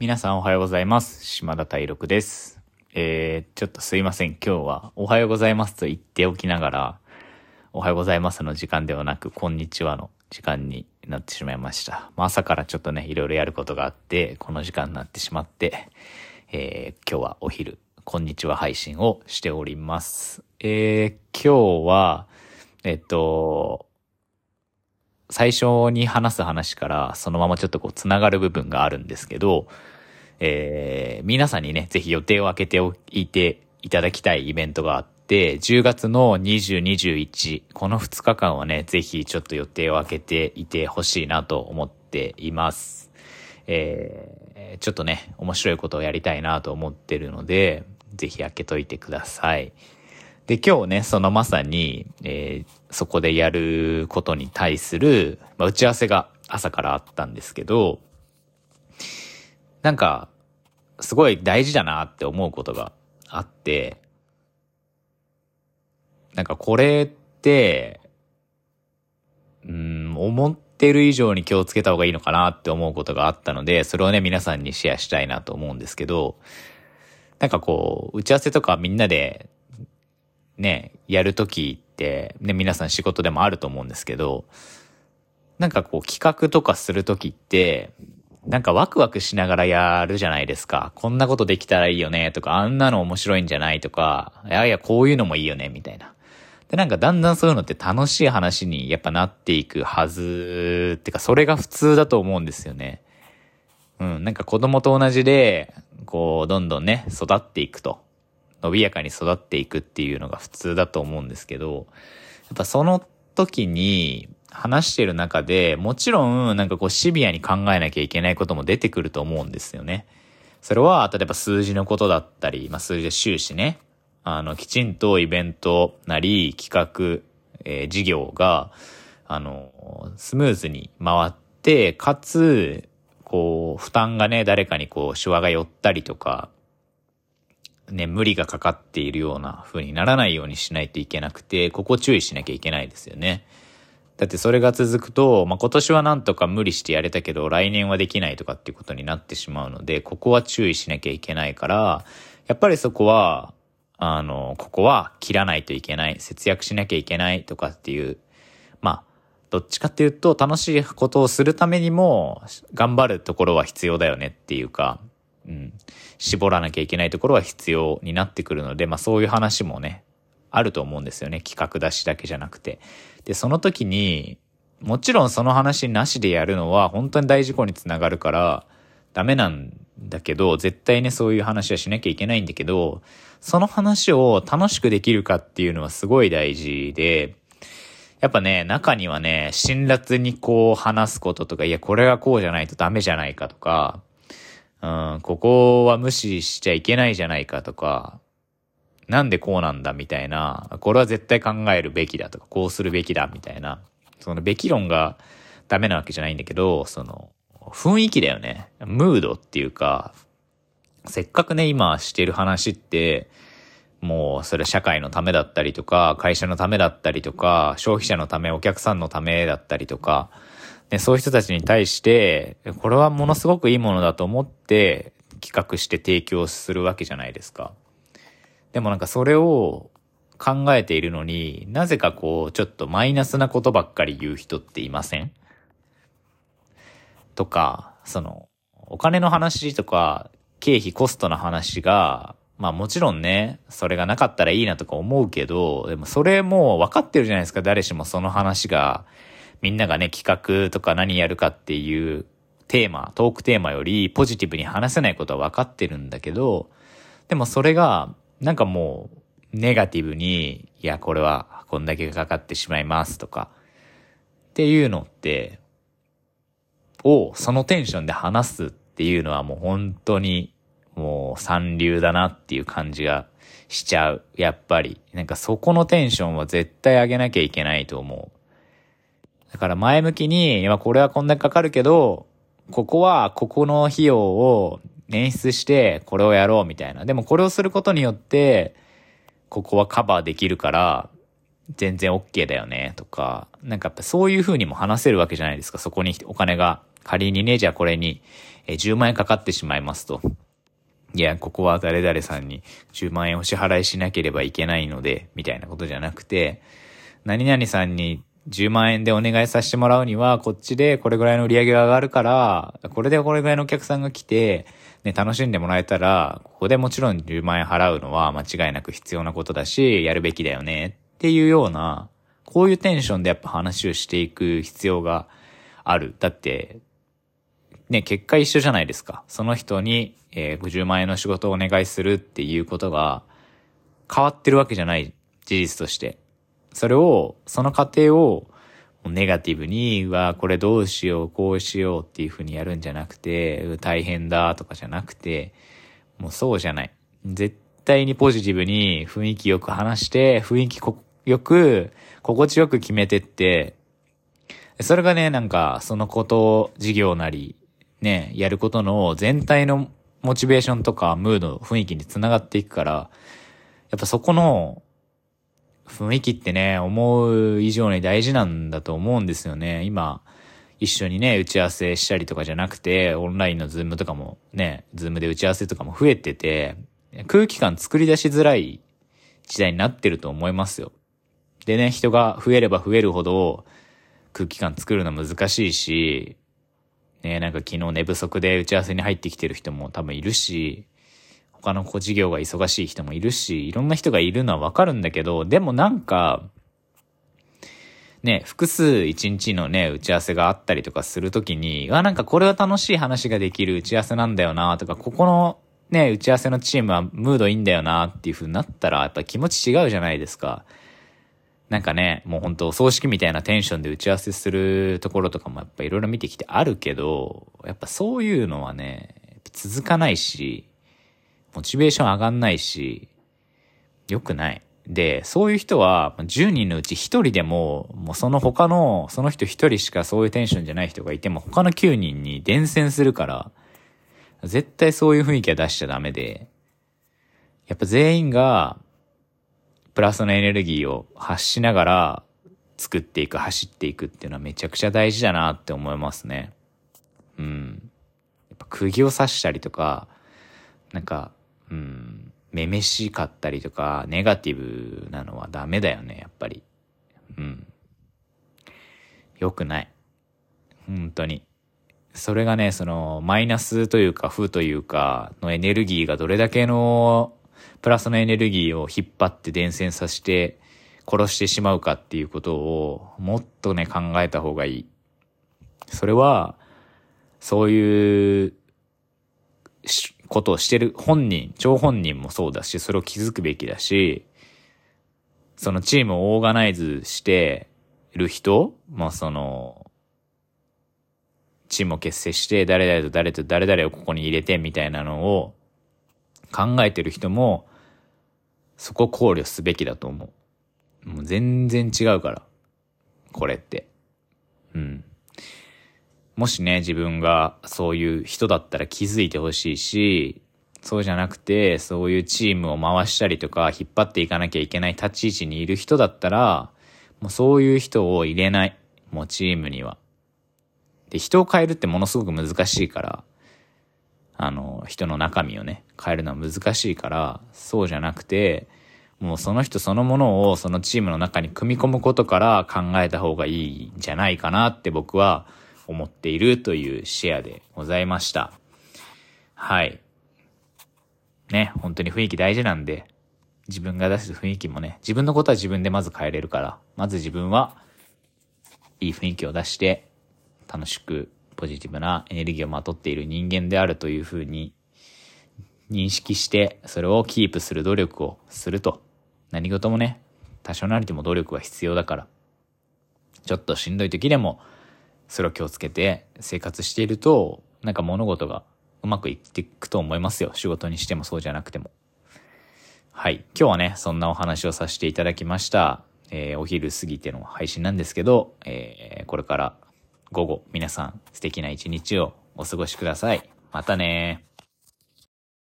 皆さんおはようございます。島田大六です。えー、ちょっとすいません。今日はおはようございますと言っておきながら、おはようございますの時間ではなく、こんにちはの時間になってしまいました。まあ、朝からちょっとね、いろいろやることがあって、この時間になってしまって、えー、今日はお昼、こんにちは配信をしております。えー、今日は、えっと、最初に話す話からそのままちょっとこう繋がる部分があるんですけど、えー、皆さんにね、ぜひ予定を空けておいていただきたいイベントがあって、10月の20、21、この2日間はね、ぜひちょっと予定を空けていてほしいなと思っています。えー、ちょっとね、面白いことをやりたいなと思ってるので、ぜひ開けといてください。で、今日ね、そのまさに、えー、そこでやることに対する、まあ、打ち合わせが朝からあったんですけど、なんか、すごい大事だなって思うことがあって、なんかこれって、うん、思ってる以上に気をつけた方がいいのかなって思うことがあったので、それをね、皆さんにシェアしたいなと思うんですけど、なんかこう、打ち合わせとかみんなでね、やるときって、ね、皆さん仕事でもあると思うんですけど、なんかこう企画とかするときって、なんかワクワクしながらやるじゃないですか。こんなことできたらいいよねとか、あんなの面白いんじゃないとか、いやいやこういうのもいいよねみたいな。で、なんかだんだんそういうのって楽しい話にやっぱなっていくはず、ってかそれが普通だと思うんですよね。うん、なんか子供と同じで、こう、どんどんね、育っていくと。伸びやかに育っていくっていうのが普通だと思うんですけど、やっぱその時に話してる中で、もちろんなんかこうシビアに考えなきゃいけないことも出てくると思うんですよね。それは、例えば数字のことだったり、まあ数字で収支ね、あの、きちんとイベントなり企画、えー事業が、あの、スムーズに回って、かつ、こう、負担がね、誰かにこう、シワが寄ったりとか、ね、無理がかかっているような風にならないようにしないといけなくて、ここ注意しなきゃいけないですよね。だってそれが続くと、まあ、今年はなんとか無理してやれたけど、来年はできないとかっていうことになってしまうので、ここは注意しなきゃいけないから、やっぱりそこは、あの、ここは切らないといけない、節約しなきゃいけないとかっていう、まあ、どっちかっていうと、楽しいことをするためにも、頑張るところは必要だよねっていうか、うん、絞らなきゃいけないところは必要になってくるので、まあそういう話もね、あると思うんですよね。企画出しだけじゃなくて。で、その時に、もちろんその話なしでやるのは本当に大事故につながるから、ダメなんだけど、絶対ね、そういう話はしなきゃいけないんだけど、その話を楽しくできるかっていうのはすごい大事で、やっぱね、中にはね、辛辣にこう話すこととか、いや、これはこうじゃないとダメじゃないかとか、うん、ここは無視しちゃいけないじゃないかとか、なんでこうなんだみたいな、これは絶対考えるべきだとか、こうするべきだみたいな、そのべき論がダメなわけじゃないんだけど、その、雰囲気だよね。ムードっていうか、せっかくね、今してる話って、もうそれ社会のためだったりとか、会社のためだったりとか、消費者のため、お客さんのためだったりとか、ね、そういう人たちに対して、これはものすごくいいものだと思って企画して提供するわけじゃないですか。でもなんかそれを考えているのになぜかこう、ちょっとマイナスなことばっかり言う人っていません？とか、その、お金の話とか、経費コストの話が、まあもちろんね、それがなかったらいいなとか思うけど、でもそれも分かってるじゃないですか、誰しもその話が、みんながね、企画とか何やるかっていうテーマ、トークテーマよりポジティブに話せないことは分かってるんだけど、でもそれが、なんかもう、ネガティブに、いや、これはこんだけかかってしまいますとか、っていうのって、をそのテンションで話すっていうのはもう本当にもう三流だなっていう感じがしちゃう。やっぱり。なんかそこのテンションは絶対上げなきゃいけないと思う。だから前向きに、今これはこんだけかかるけど、ここはここの費用を捻出してこれをやろうみたいな。でもこれをすることによって、ここはカバーできるから、全然 OK だよねとか、なんかやっぱそういう風にも話せるわけじゃないですか。そこにお金が仮にね、じゃあこれに、10万円かかってしまいますと。いや、ここは誰々さんに10万円お支払いしなければいけないので、みたいなことじゃなくて、何々さんに10万円でお願いさせてもらうには、こっちでこれぐらいの売り上げが上がるから、これでこれぐらいのお客さんが来て、ね、楽しんでもらえたら、ここでもちろん10万円払うのは間違いなく必要なことだし、やるべきだよねっていうような、こういうテンションでやっぱ話をしていく必要がある。だって、ね、結果一緒じゃないですか。その人に、えー、50万円の仕事をお願いするっていうことが変わってるわけじゃない事実として。それを、その過程をネガティブに、はこれどうしよう、こうしようっていうふうにやるんじゃなくて、大変だとかじゃなくて、もうそうじゃない。絶対にポジティブに雰囲気よく話して、雰囲気よく、心地よく決めてって、それがね、なんか、そのこと、事業なり、ね、やることの全体のモチベーションとかムード、雰囲気につながっていくから、やっぱそこの雰囲気ってね、思う以上に大事なんだと思うんですよね。今、一緒にね、打ち合わせしたりとかじゃなくて、オンラインの Zoom とかもね、 Zoom で打ち合わせとかも増えてて、空気感作り出しづらい時代になってると思いますよ。でね、人が増えれば増えるほど空気感作るの難しいし、ね、なんか昨日寝不足で打ち合わせに入ってきてる人も多分いるし、他の子事業が忙しい人もいるし、いろんな人がいるのはわかるんだけど、でもなんか、ね、複数一日のね、打ち合わせがあったりとかするときに、あ、なんかこれは楽しい話ができる打ち合わせなんだよなとか、ここのね、打ち合わせのチームはムードいいんだよなっていう風になったら、やっぱ気持ち違うじゃないですか。なんかね、もう本当葬式みたいなテンションで打ち合わせするところとかもやっぱいろいろ見てきてあるけど、やっぱそういうのはね、続かないし、モチベーション上がんないし、良くない。で、そういう人は、10人のうち1人でも、もうその他の、その人1人しかそういうテンションじゃない人がいても、他の9人に伝染するから、絶対そういう雰囲気は出しちゃダメで、やっぱ全員が、プラスのエネルギーを発しながら、作っていく、走っていくっていうのはめちゃくちゃ大事だなって思いますね。うん。やっぱ釘を刺したりとか、なんか、うん、めめしかったりとか、ネガティブなのはダメだよね、やっぱり。うん。良くない。本当に。それがね、その、マイナスというか、負というか、のエネルギーがどれだけの、プラスのエネルギーを引っ張って伝染させて、殺してしまうかっていうことを、もっとね、考えた方がいい。それは、そういうことをしてる本人、張本人もそうだし、それを気づくべきだし、そのチームをオーガナイズしてる人、まあその、チームを結成して、誰々と誰と誰々をここに入れてみたいなのを考えてる人も、そこ考慮すべきだと思う。もう全然違うから。これって。うん。もしね、自分がそういう人だったら気づいてほしいし、そうじゃなくて、そういうチームを回したりとか、引っ張っていかなきゃいけない立ち位置にいる人だったら、もうそういう人を入れない。もうチームには。で、人を変えるってものすごく難しいから、あの、人の中身をね、変えるのは難しいから、そうじゃなくて、もうその人そのものをそのチームの中に組み込むことから考えた方がいいんじゃないかなって僕は思っているというシェアでございました。はい。ね、本当に雰囲気大事なんで、自分が出す雰囲気もね、自分のことは自分でまず変えれるから、まず自分はいい雰囲気を出して、楽しくポジティブなエネルギーをまとっている人間であるというふうに認識して、それをキープする努力をすると。何事もね、多少なりとも努力は必要だから。ちょっとしんどい時でも、それを気をつけて生活していると、なんか物事がうまくいっていくと思いますよ。仕事にしてもそうじゃなくても。はい。今日はね、そんなお話をさせていただきました。えー、お昼過ぎての配信なんですけど、えー、これから午後皆さん素敵な一日をお過ごしください。またね